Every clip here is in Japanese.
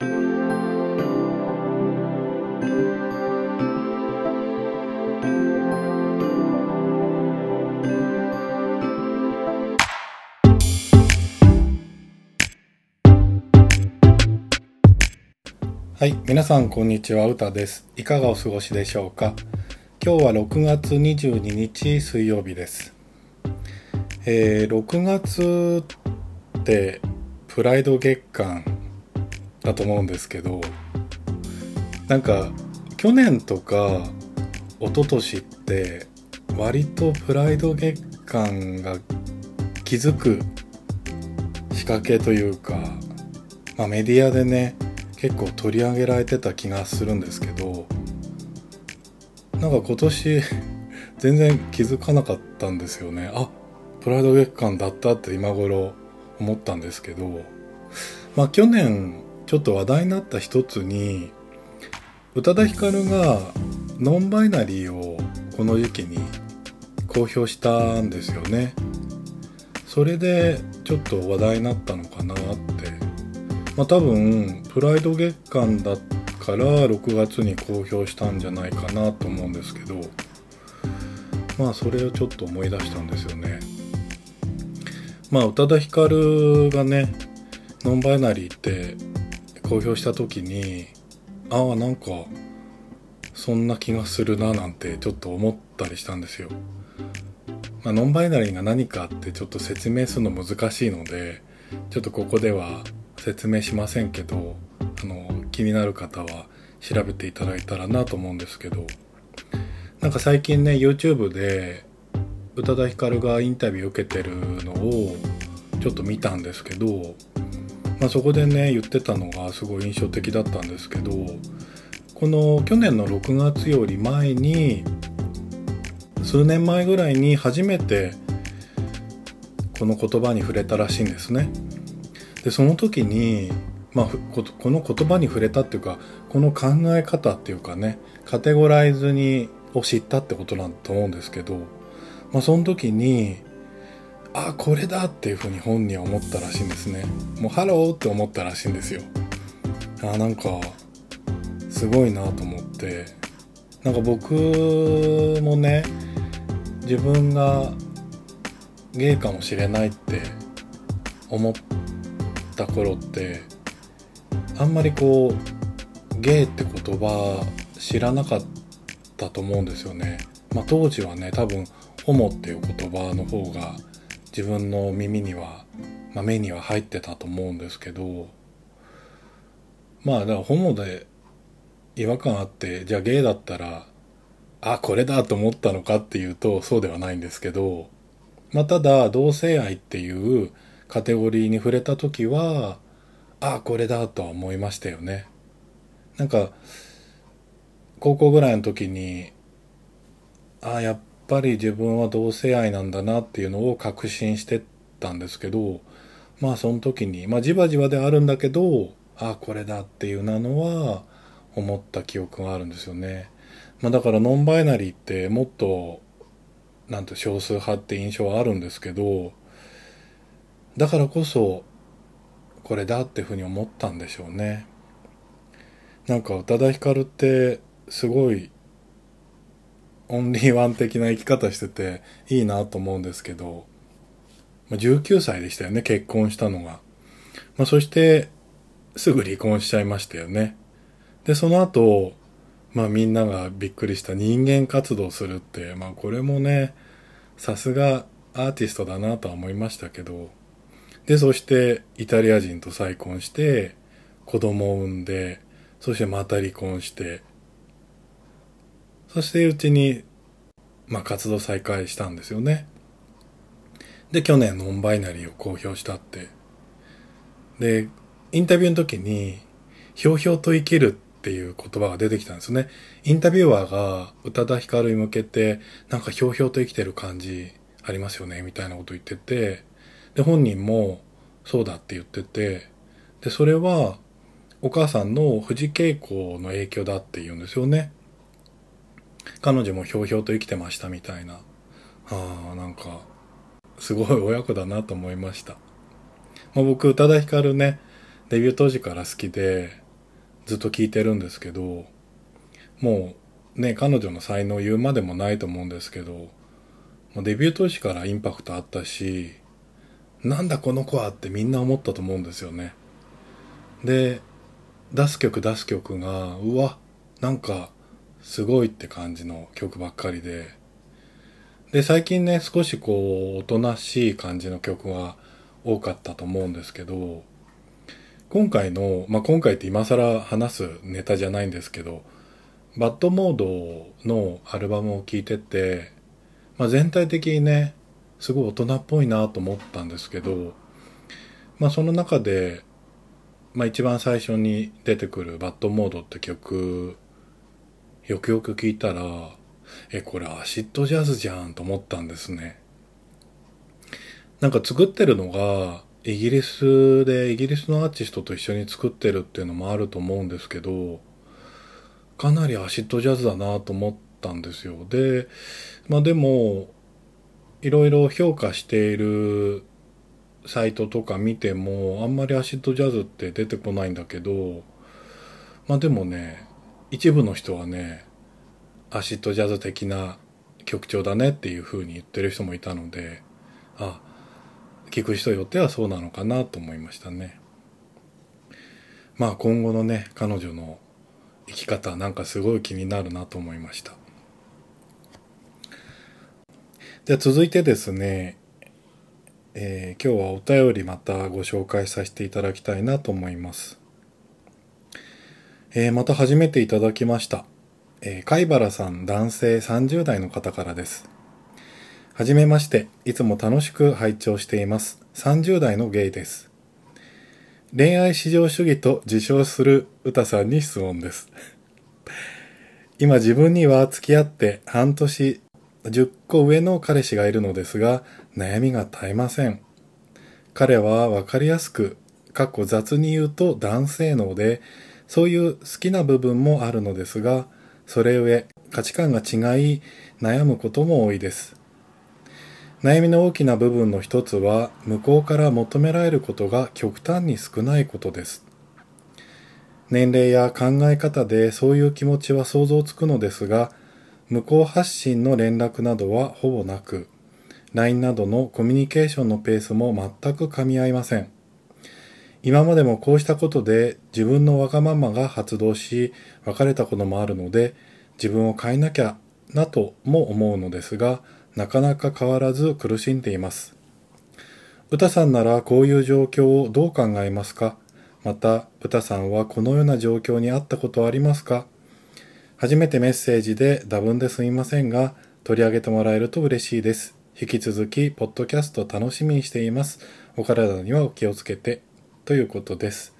はい、皆さんこんにちは、うたです。いかがお過ごしでしょうか？今日は6月22日水曜日です。えー、6月ってプライド月間だと思うんですけど、なんか去年とか一昨年って割とプライド月間が気づく仕掛けというか、まあ、メディアでね結構取り上げられてた気がするんですけどなんか今年 全然気づかなかったんですよね。あプライド月間だったって今頃思ったんですけどまあ去年ちょっと話題になった一つに宇多田ヒカルがノンバイナリーをこの時期に公表したんですよね。それでちょっと話題になったのかなって。まあ、多分プライド月間だから6月に公表したんじゃないかなと思うんですけどまあそれをちょっと思い出したんですよね。まあ宇多田ヒカルがねノンバイナリーって公表した時にああなんかそんな気がするななんてちょっと思ったりしたんですよ。まあ、ノンバイナリーが何かってちょっと説明するの難しいのでちょっとここでは説明しませんけどあの気になる方は調べていただいたらなと思うんですけどなんか最近ね YouTube で宇多田ヒカルがインタビュー受けてるのをちょっと見たんですけど、まあ、そこでね言ってたのがすごい印象的だったんですけどこの去年の6月より前に数年前ぐらいに初めてこの言葉に触れたらしいんですね。でその時に、まあ、この言葉に触れたっていうかこの考え方っていうかねカテゴライズにを知ったってことなんだと思うんですけど、まあ、その時にあこれだっていうふうに本人は思ったらしいんですね。もうハローって思ったらしいんですよ。あなんかすごいなと思って。なんか僕もね自分がゲイかもしれないって思った頃ってあんまりこうゲイって言葉知らなかったと思うんですよね。まあ、当時はね多分ホモっていう言葉の方が自分の耳には、まあ、目には入ってたと思うんですけどまあだからホモで違和感あってじゃあゲイだったらあこれだと思ったのかっていうとそうではないんですけどまあただ同性愛っていうカテゴリーに触れた時はあこれだとは思いましたよね。なんか高校ぐらいの時にあやっぱり自分は同性愛なんだなっていうのを確信してたんですけどまあその時にまあじわじわであるんだけどああこれだっていうなのは思った記憶があるんですよね。まあ、だからノンバイナリーってもっとなんて少数派って印象はあるんですけどだからこそこれだっていうふうに思ったんでしょうねなんか宇多田ヒカルってすごいオンリーワン的な生き方してていいなと思うんですけど、まあ、19歳でしたよね結婚したのが、まあ、そしてすぐ離婚しちゃいましたよね。でその後まあみんながびっくりした人間活動するってまあこれもねさすがアーティストだなとは思いましたけど。で、そしてイタリア人と再婚して、子供を産んで、そしてまた離婚して、そしてうちに、まあ、活動再開したんですよね。で、去年ノンバイナリーを公表したって。で、インタビューの時に、ひょうひょうと生きるっていう言葉が出てきたんですよね。インタビュアーが宇多田ヒカルに向けて、なんかひょうひょうと生きてる感じありますよね、みたいなこと言ってて、で、本人もそうだって言ってて、で、それはお母さんの藤恵子の影響だって言うんですよね。彼女もひょうひょうと生きてましたみたいな。ああ、なんか、すごい親子だなと思いました。まあ、僕、宇多田ヒカルね、デビュー当時から好きで、ずっと聴いてるんですけど、もうね、彼女の才能言うまでもないと思うんですけど、もうデビュー当時からインパクトあったし、なんだこの子はってみんな思ったと思うんですよね。で、出す曲出す曲が、うわ、なんかすごいって感じの曲ばっかりで、で、最近ね、少しこう、おとなしい感じの曲が多かったと思うんですけど、今回の、まあ、今回って今更話すネタじゃないんですけど、バッドモードのアルバムを聴いてて、まあ、全体的にね、すごい大人っぽいなと思ったんですけど、まあ、その中で、まあ、一番最初に出てくるバッドモードって曲、よくよく聞いたら、え、これアシッドジャズじゃんと思ったんですね。なんか作ってるのが、イギリスでイギリスのアーティストと一緒に作ってるっていうのもあると思うんですけど、かなりアシッドジャズだなと思ったんですよ。で、まあでも、いろいろ評価しているサイトとか見ても、あんまりアシッドジャズって出てこないんだけど、まあでもね、一部の人はね、アシッドジャズ的な曲調だねっていう風に言ってる人もいたので、あ、聞く人よってはそうなのかなと思いましたね。まあ今後のね、彼女の生き方なんかすごい気になるなと思いました。で続いてですね、えー、今日はお便りまたご紹介させていただきたいなと思います。えー、また初めていただきました。えー、貝原さん男性30代の方からです。はじめまして、いつも楽しく拝聴しています。30代のゲイです。恋愛至上主義と自称する歌さんに質問です。今自分には付き合って半年10個上の彼氏がいるのですが、悩みが絶えません。彼はわかりやすく、かっこ雑に言うと男性能で、そういう好きな部分もあるのですが、それゆえ価値観が違い悩むことも多いです。悩みの大きな部分の一つは向こうから求められることが極端に少ないことです。年齢や考え方でそういう気持ちは想像つくのですが、向こう発信の連絡などはほぼなく、LINE などのコミュニケーションのペースも全く噛み合いません。今までもこうしたことで自分のわがままが発動し別れたこともあるので自分を変えなきゃなとも思うのですがなかなか変わらず苦しんでいます。歌さんならこういう状況をどう考えますか？また歌さんはこのような状況にあったことありますか？初めてメッセージで多分ですみませんが取り上げてもらえると嬉しいです。引き続きポッドキャスト楽しみにしています。お体にはお気をつけて。ということです。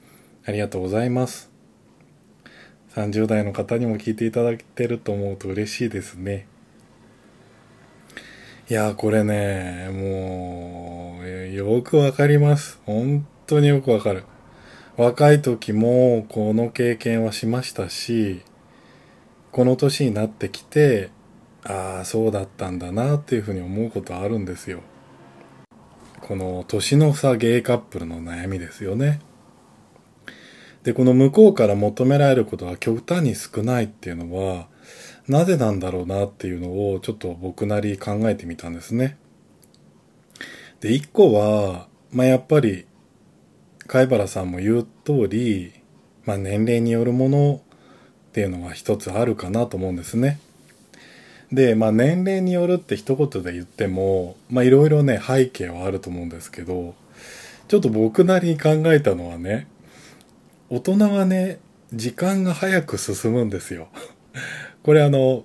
ありがとうございます。30代の方にも聞いていただけてると思うと嬉しいですね。いやこれね、もう、よくわかります。本当によくわかる。若い時もこの経験はしましたし、この年になってきて、ああ、そうだったんだなっていうふうに思うことあるんですよ。この年の差ゲイカップルの悩みですよね。で、この向こうから求められることが極端に少ないっていうのは、なぜなんだろうなっていうのをちょっと僕なり考えてみたんですね。で、一個は、まあ、やっぱり、貝原さんも言う通り、まあ、年齢によるものっていうのが一つあるかなと思うんですね。で、まあ年齢によるって一言で言っても、まあいろいろね、背景はあると思うんですけど、ちょっと僕なりに考えたのはね、大人はね、時間が早く進むんですよ。これあの、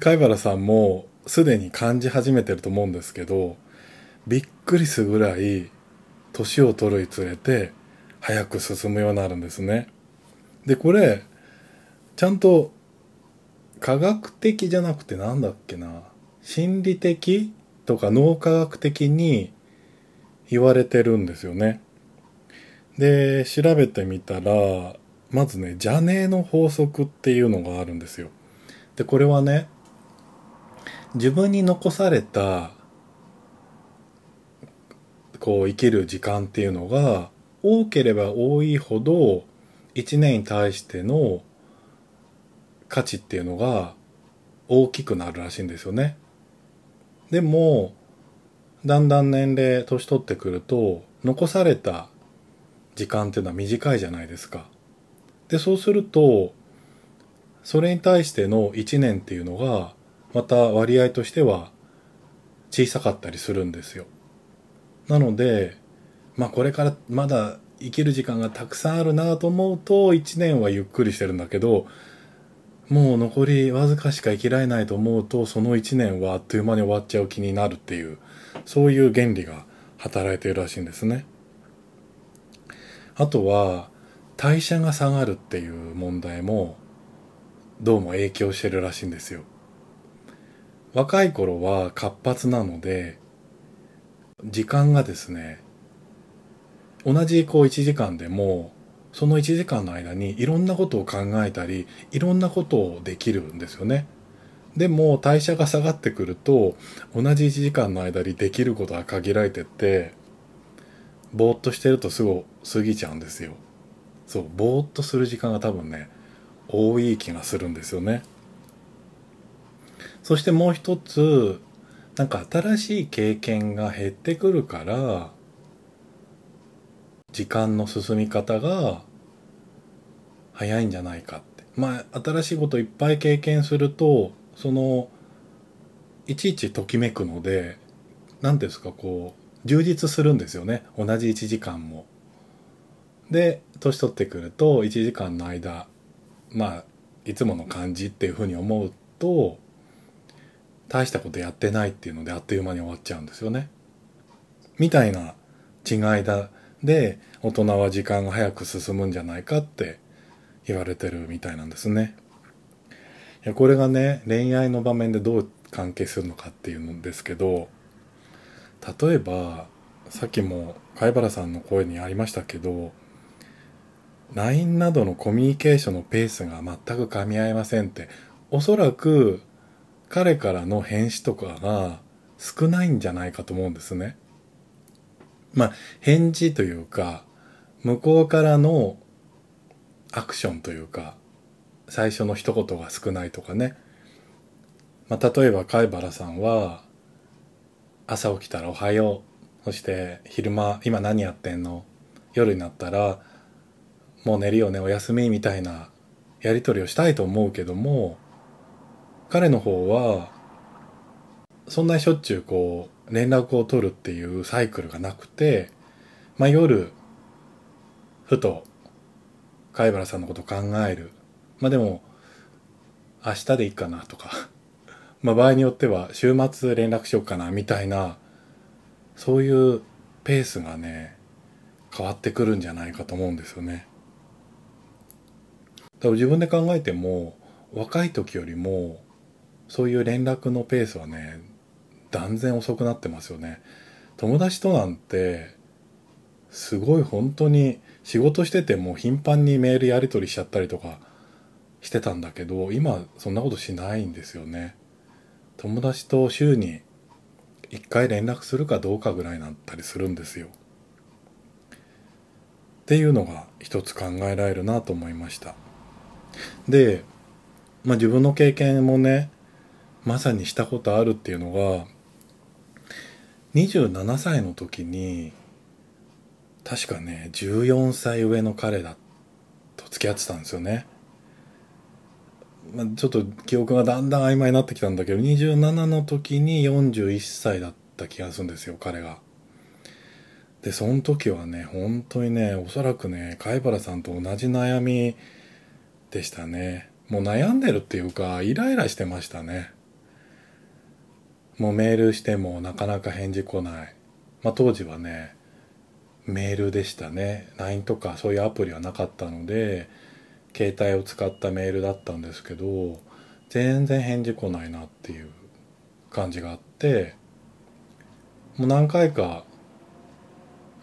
貝原さんもすでに感じ始めてると思うんですけど、びっくりするぐらい、年を取るにつれて、早く進むようになるんですね。で、これ、ちゃんと科学的じゃなくてなんだっけな？心理的とか脳科学的に言われてるんですよね。で、調べてみたら、まずね、邪念の法則っていうのがあるんですよ。で、これはね、自分に残された、こう生きる時間っていうのが多ければ多いほど1年に対しての価値っていうのが大きくなるらしいんですよね。でも、だんだん年齢、年取ってくると、残された時間っていうのは短いじゃないですか。で、そうすると、それに対しての1年っていうのが、また割合としては小さかったりするんですよ。なので、まあこれからまだ生きる時間がたくさんあるなと思うと1年はゆっくりしてるんだけどもう残りわずかしか生きられないと思うとその1年はあっという間に終わっちゃう気になるっていうそういう原理が働いているらしいんですね。あとは代謝が下がるっていう問題もどうも影響してるらしいんですよ。若い頃は活発なので時間がですね同じこう1時間でもその1時間の間にいろんなことを考えたりいろんなことをできるんですよね。でも代謝が下がってくると同じ1時間の間にできることが限られてってぼーっとしてるとすぐ過ぎちゃうんですよ。そうぼーっとする時間が多分ね多い気がするんですよね。そしてもう一つなんか新しい経験が減ってくるから時間の進み方が早いんじゃないかってまあ新しいこといっぱい経験するとそのいちいちときめくので何ですかこう充実するんですよね同じ1時間も。で年取ってくると1時間の間まあいつもの感じっていうふうに思うと大したことやってないっていうのであっという間に終わっちゃうんですよね。みたいな違いだで大人は時間が早く進むんじゃないかって言われてるみたいなんですね。いやこれがね恋愛の場面でどう関係するのかっていうんですけど例えばさっきも貝原さんの声にありましたけど LINE などのコミュニケーションのペースが全く噛み合いませんっておそらく彼からの返信とかが少ないんじゃないかと思うんですね。まあ、返事というか、向こうからのアクションというか、最初の一言が少ないとかね。まあ、例えば貝原さんは、朝起きたらおはよう。そして昼間、今何やってんの？夜になったら、もう寝るよね、おやすみみたいなやり取りをしたいと思うけども、彼の方は、そんなしょっちゅうこう、連絡を取るっていうサイクルがなくて、まあ、夜、ふと、貝原さんのこと考える。まあ、でも、明日でいいかなとか、まあ、場合によっては週末連絡しようかなみたいな、そういうペースがね、変わってくるんじゃないかと思うんですよね。多分自分で考えても、若い時よりも、そういう連絡のペースはね、断然遅くなってますよね。友達となんてすごい本当に仕事してても頻繁にメールやり取りしちゃったりとかしてたんだけど今そんなことしないんですよね。友達と週に1回連絡するかどうかぐらいなったりするんですよ。っていうのが一つ考えられるなと思いました。で、まあ、自分の経験もねまさにしたことあるっていうのが27歳の時に確かね14歳上の彼だと付き合ってたんですよね、まあ、ちょっと記憶がだんだん曖昧になってきたんだけど27の時に41歳だった気がするんですよ彼が。でその時はね本当にねおそらくね貝原さんと同じ悩みでしたね。もう悩んでるっていうかイライラしてましたね。もうメールしてもなかなか返事来ない。まあ当時はね、メールでしたね。LINE とかそういうアプリはなかったので、携帯を使ったメールだったんですけど、全然返事来ないなっていう感じがあって、もう何回か、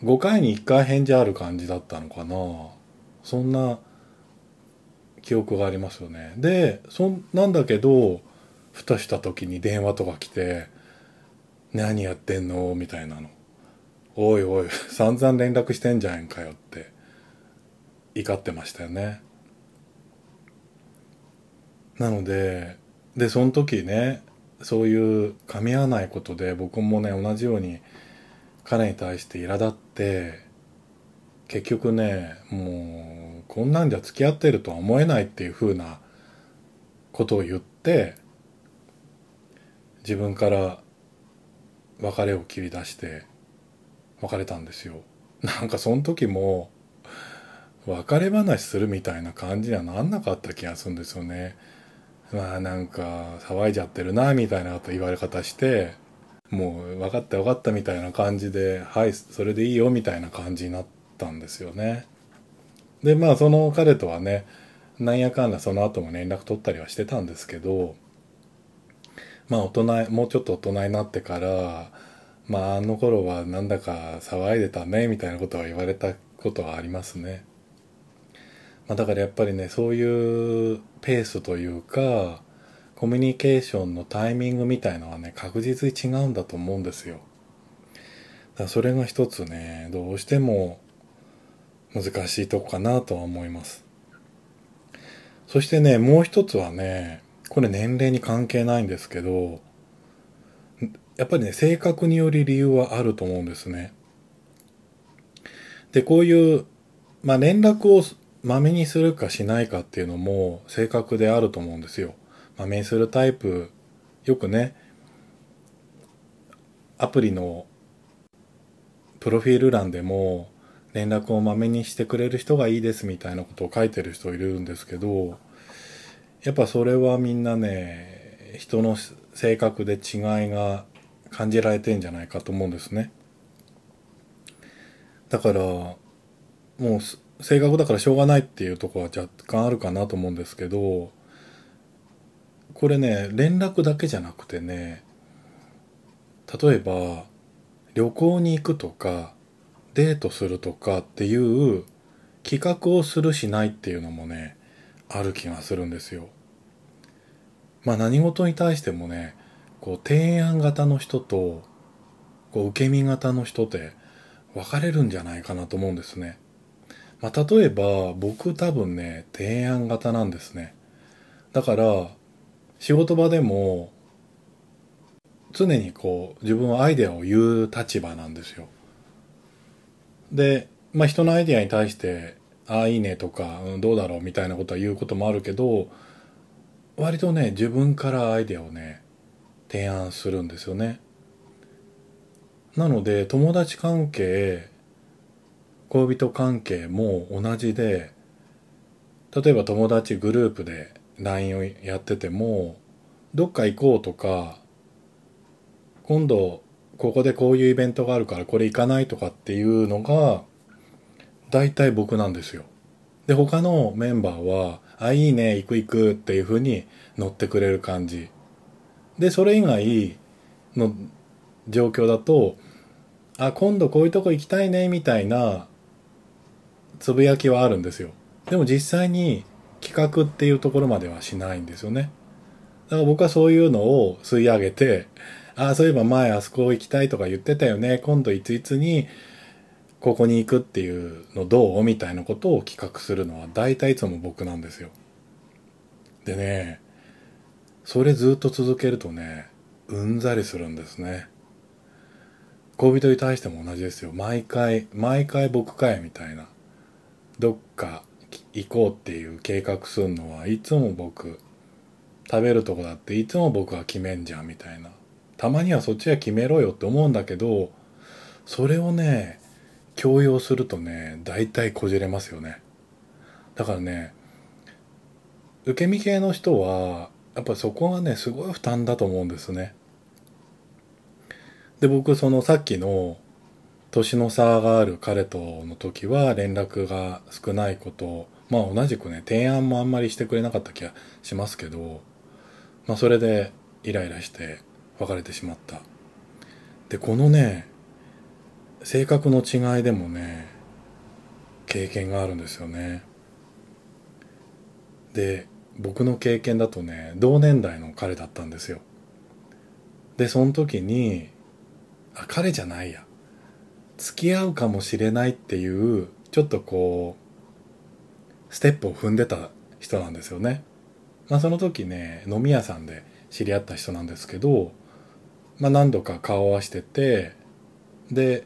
5回に1回返事ある感じだったのかな。そんな記憶がありますよね。で、そんなんだけど、ふとした時に電話とか来て、何やってんの？みたいなの。おいおい、散々連絡してんじゃんかよって。怒ってましたよねなのででその時ねそういう噛み合わないことで僕もね同じように彼に対して苛立って結局ねもうこんなんじゃ付き合ってるとは思えないっていう風なことを言って自分から別れを切り出して別れたんですよ。なんかその時も別れ話するみたいな感じにはなんなかった気がするんですよね。まあなんか騒いじゃってるなみたいな言われ方してもう分かった分かったみたいな感じではいそれでいいよみたいな感じになったんですよね。でまあその彼とはねなんやかんだその後も連絡取ったりはしてたんですけどまあ大人もうちょっと大人になってからまああの頃はなんだか騒いでたねみたいなことは言われたことはありますね。まあ、だからやっぱりねそういうペースというかコミュニケーションのタイミングみたいのはね確実に違うんだと思うんですよ。だそれが一つねどうしても難しいとこかなとは思います。そしてねもう一つはねこれ年齢に関係ないんですけどやっぱりね性格により理由はあると思うんですね。でこういうまあ連絡をまめにするかしないかっていうのも性格であると思うんですよ。まめにするタイプよくねアプリのプロフィール欄でも連絡をまめにしてくれる人がいいですみたいなことを書いてる人いるんですけどやっぱそれはみんなね人の性格で違いが感じられてんじゃないかと思うんですね。だからもう性格だからしょうがないっていうとこは若干あるかなと思うんですけどこれね連絡だけじゃなくてね例えば旅行に行くとかデートするとかっていう企画をするしないっていうのもねある気がするんですよ。まあ何事に対してもねこう提案型の人とこう受け身型の人って分かれるんじゃないかなと思うんですね。まあ例えば僕多分ね提案型なんですね。だから仕事場でも常にこう自分はアイデアを言う立場なんですよ。で、まあ人のアイデアに対してああいいねとか、うん、どうだろうみたいなことは言うこともあるけど割とね自分からアイデアをね提案するんですよね。なので友達関係恋人関係も同じで例えば友達グループで LINE をやっててもどっか行こうとか今度ここでこういうイベントがあるからこれ行かないとかっていうのが大体僕なんですよ。で、他のメンバーは、あ、いいね、行く行くっていう風に乗ってくれる感じ。で、それ以外の状況だと、あ、今度こういうとこ行きたいね、みたいなつぶやきはあるんですよ。でも実際に企画っていうところまではしないんですよね。だから僕はそういうのを吸い上げて、あ、そういえば前あそこ行きたいとか言ってたよね、今度いついつにここに行くっていうのどう？みたいなことを企画するのは大体いつも僕なんですよ。でね、それずっと続けるとね、うんざりするんですね。恋人に対しても同じですよ。毎回、毎回僕かいみたいな。どっか行こうっていう計画するのはいつも僕。食べるとこだっていつも僕が決めんじゃんみたいな。たまにはそっちは決めろよって思うんだけど、それをね、強要するとね大体こじれますよね。だからね受け身系の人はやっぱそこがねすごい負担だと思うんですね。で僕そのさっきの年の差がある彼との時は連絡が少ないことまあ同じくね提案もあんまりしてくれなかった気がしますけどまあそれでイライラして別れてしまった。でこのね性格の違いでもね経験があるんですよね。で僕の経験だとね同年代の彼だったんですよ。でその時にあ彼じゃないや。付き合うかもしれないっていうちょっとこうステップを踏んでた人なんですよね。まあその時ね、飲み屋さんで知り合った人なんですけど、まあ何度か顔を合わせてて、で、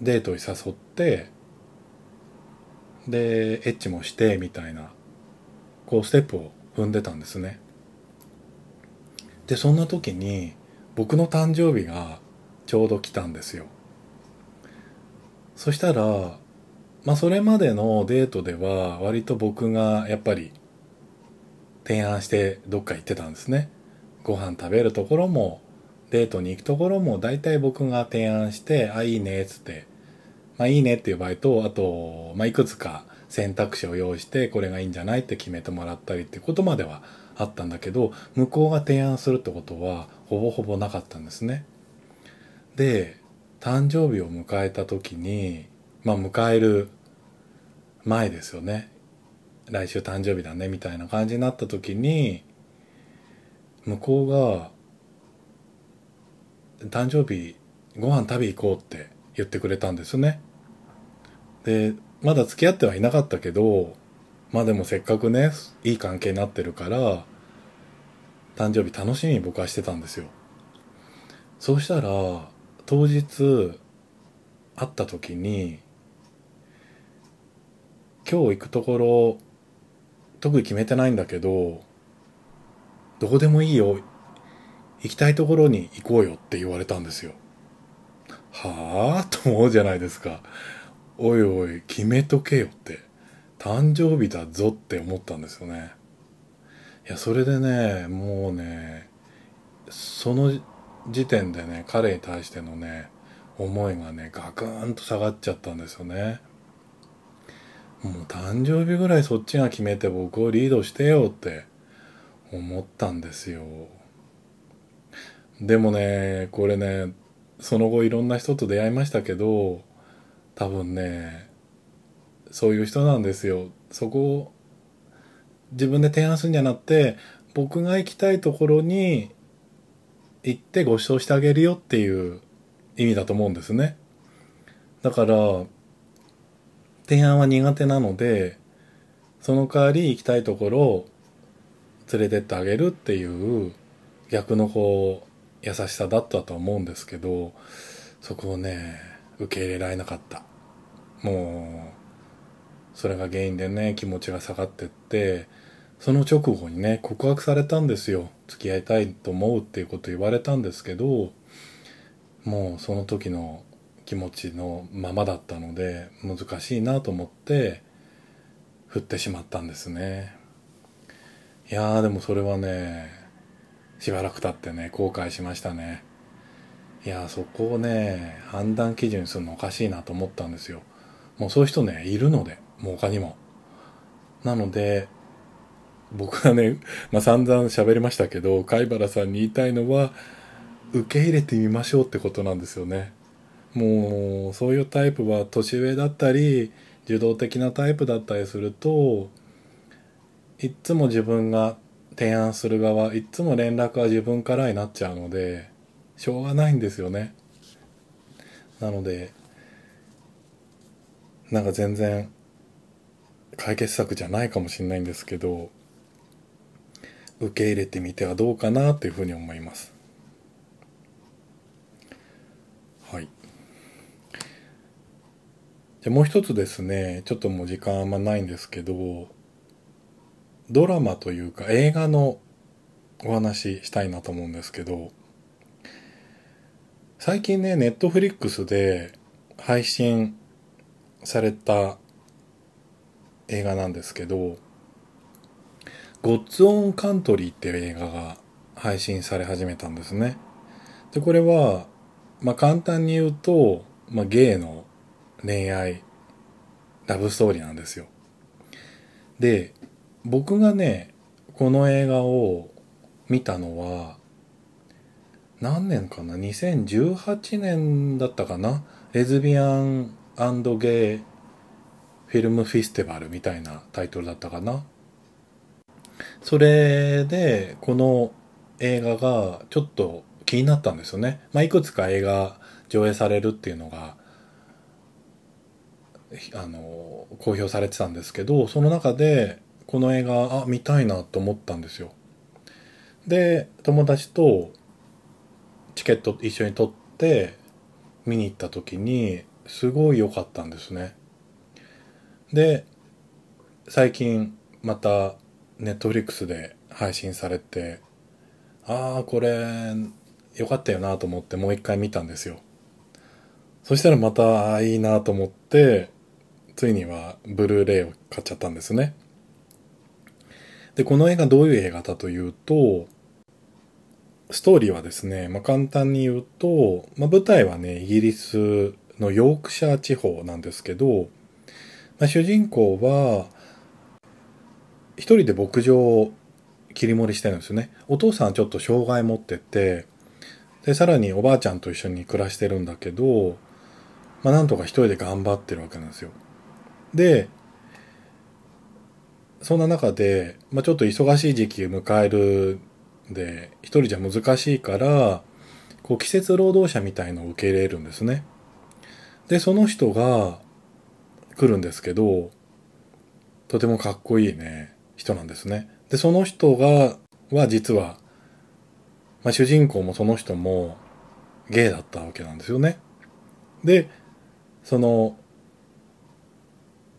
デートに誘って、で、エッチもしてみたいな、こうステップを踏んでたんですね。で、そんな時に僕の誕生日がちょうど来たんですよ。そしたら、まあそれまでのデートでは割と僕がやっぱり提案してどっか行ってたんですね。ご飯食べるところもデートに行くところも大体僕が提案して、あ、いいねっつって、まあいいねっていう場合と、あと、まあいくつか選択肢を用意してこれがいいんじゃないって決めてもらったりってことまではあったんだけど、向こうが提案するってことはほぼほぼなかったんですね。で、誕生日を迎えた時に、まあ迎える前ですよね。来週誕生日だねみたいな感じになった時に、向こうが、誕生日ご飯食べ行こうって言ってくれたんですね。で、まだ付き合ってはいなかったけど、まあでもせっかくね、いい関係になってるから、誕生日楽しみに僕はしてたんですよ。そうしたら、当日、会った時に、今日行くところ、特に決めてないんだけど、どこでもいいよ。行きたいところに行こうよって言われたんですよ。はぁと思うじゃないですか。おいおい、決めとけよって。誕生日だぞって思ったんですよね。いや、それでね、もうね、その時点でね、彼に対してのね、思いがね、ガクーンと下がっちゃったんですよね。もう誕生日ぐらいそっちが決めて僕をリードしてよって思ったんですよ。でもね、これね、その後いろんな人と出会いましたけど、多分ね、そういう人なんですよ。そこを自分で提案するんじゃなくて、僕が行きたいところに行ってご馳走してあげるよっていう意味だと思うんですね。だから、提案は苦手なので、その代わり行きたいところを連れてってあげるっていう逆のこう優しさだったと思うんですけど、そこをね、受け入れられなかった。もう、それが原因でね、気持ちが下がってって、その直後にね、告白されたんですよ。付き合いたいと思うっていうこと言われたんですけど、もうその時の気持ちのままだったので、難しいなと思って、振ってしまったんですね。いやーでもそれはね、しばらく経ってね、後悔しましたね。いや、そこをね、判断基準にするのおかしいなと思ったんですよ。もうそういう人ね、いるので、もう他にも。なので、僕はね、まあ、散々喋りましたけど、貝原さんに言いたいのは、受け入れてみましょうってことなんですよね。もう、そういうタイプは年上だったり、受動的なタイプだったりすると、いっつも自分が提案する側いっつも連絡は自分からになっちゃうのでしょうがないんですよねなのでなんか全然解決策じゃないかもしれないんですけど受け入れてみてはどうかなというふうに思います。はい。じゃもう一つですねちょっともう時間あんまないんですけどドラマというか映画のお話したいなと思うんですけど、最近ね、ネットフリックスで配信された映画なんですけど、ゴッツ・オン・カントリーっていう映画が配信され始めたんですね。で、これは、まあ、簡単に言うと、まあ、ゲイの恋愛、ラブストーリーなんですよ。で、僕がね、この映画を見たのは、何年かな ?2018 年だったかな？レズビアンゲイフィルムフェスティバルみたいなタイトルだったかなそれで、この映画がちょっと気になったんですよね。まあ、いくつか映画上映されるっていうのがあの公表されてたんですけどその中でこの映画あ見たいなと思ったんですよで友達とチケット一緒に取って見に行った時にすごい良かったんですね。で最近またネットフリックスで配信されてああこれ良かったよなと思ってもう一回見たんですよ。そしたらまたいいなと思ってついにはブルーレイを買っちゃったんですね。でこの映画どういう映画だというとストーリーはですね、まあ、簡単に言うと、まあ、舞台はねイギリスのヨークシャー地方なんですけど、まあ、主人公は一人で牧場を切り盛りしてるんですよね。お父さんちょっと障害持っててでさらにおばあちゃんと一緒に暮らしてるんだけど、まあ、なんとか一人で頑張ってるわけなんですよ。でそんな中で、まあ、ちょっと忙しい時期を迎えるで一人じゃ難しいからこう季節労働者みたいのを受け入れるんですね。でその人が来るんですけどとてもかっこいいね人なんですねでその人がは実は、まあ、主人公もその人もゲイだったわけなんですよねでその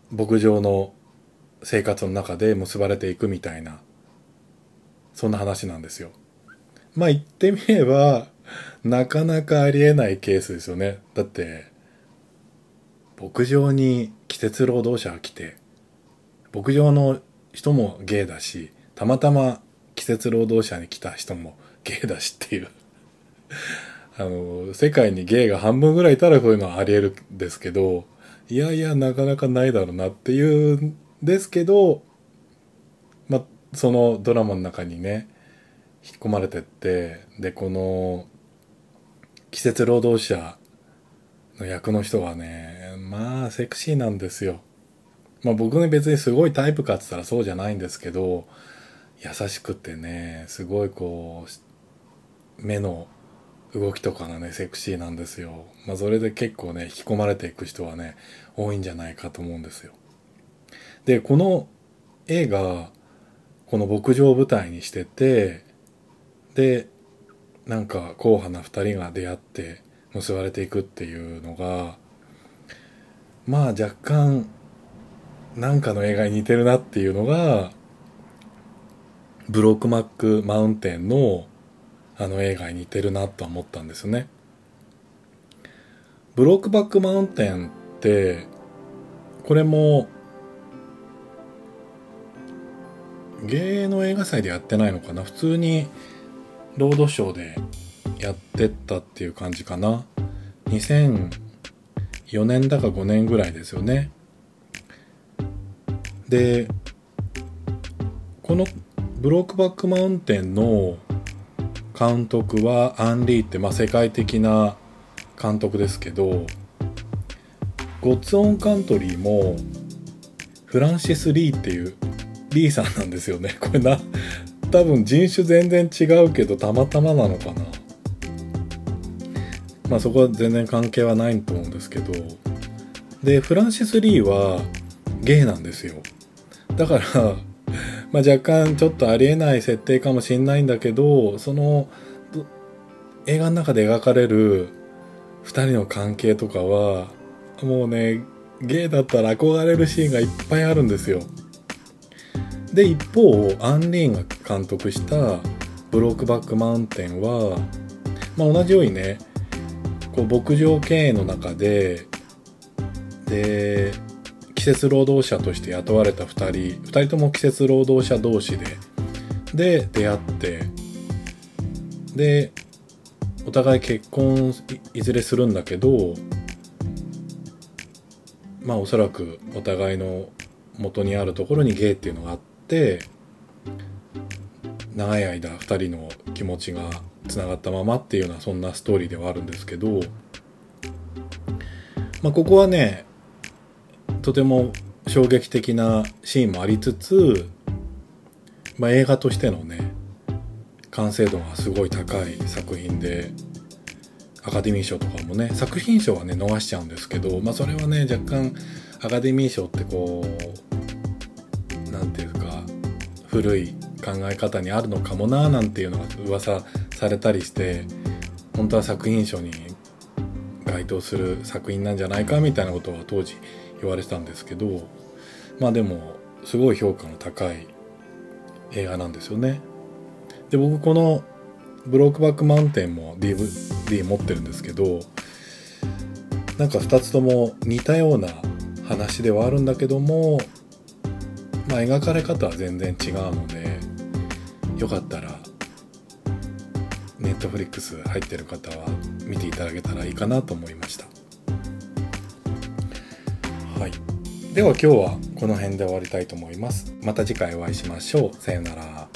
牧場の生活の中で結ばれていくみたいなそんな話なんですよ。まあ言ってみればなかなかありえないケースですよね。だって牧場に季節労働者が来て牧場の人もゲイだし、たまたま季節労働者に来た人もゲイだしっていう。あの、世界にゲイが半分ぐらいいたらこういうのはあり得るんですけど、いやいや、なかなかないだろうなっていうんですけど、まあ、そのドラマの中にね、引き込まれてって、で、この、季節労働者の役の人はね、まあ、セクシーなんですよ。まあ僕ね別にすごいタイプかって言ったらそうじゃないんですけど優しくてねすごいこう目の動きとかがねセクシーなんですよ。まあそれで結構ね引き込まれていく人はね多いんじゃないかと思うんですよ。でこの映画この牧場を舞台にしててでなんか硬派な2人が出会って結ばれていくっていうのがまあ若干なんかの映画に似てるなっていうのがブロックマックマウンテンのあの映画に似てるなと思ったんですよね。ブロックバックマウンテンってこれも芸能映画祭でやってないのかな？普通にロードショーでやってったっていう感じかな。2004年だか5年ぐらいですよね。でこのブロックバックマウンテンの監督はアンリーって、まあ、世界的な監督ですけどゴッツ・オン・カントリーもフランシス・リーっていうリーさんなんですよね。これな多分人種全然違うけどたまたまなのかな。まあそこは全然関係はないと思うんですけど。でフランシス・リーはゲイなんですよ。だからま、若干ちょっとありえない設定かもしんないんだけどその映画の中で描かれる2人の関係とかはもうねゲイだったら憧れるシーンがいっぱいあるんですよ。で一方アン・リーンが監督した「ブロークバック・マウンテンは」まあ、同じようにねこう牧場経営の中でで季節労働者として雇われた2人2人とも季節労働者同士でで出会ってでお互い結婚いずれするんだけどまあおそらくお互いの元にあるところにゲイっていうのがあって長い間2人の気持ちがつながったままっていうようなそんなストーリーではあるんですけどまあここはねとても衝撃的なシーンもありつつ、まあ、映画としてのね完成度がすごい高い作品でアカデミー賞とかもね作品賞はね逃しちゃうんですけど、まあ、それはね若干アカデミー賞ってこう何て言うか古い考え方にあるのかもななんていうのが噂されたりして本当は作品賞に該当する作品なんじゃないかみたいなことは当時言われてたんですけどまあでもすごい評価の高い映画なんですよね。で僕この「ブロークバックマウンテン」も DVD 持ってるんですけどなんか2つとも似たような話ではあるんだけどもまあ描かれ方は全然違うのでよかったらネットフリックス入ってる方は見ていただけたらいいかなと思いました。はい。では今日はこの辺で終わりたいと思います。また次回お会いしましょう。さようなら。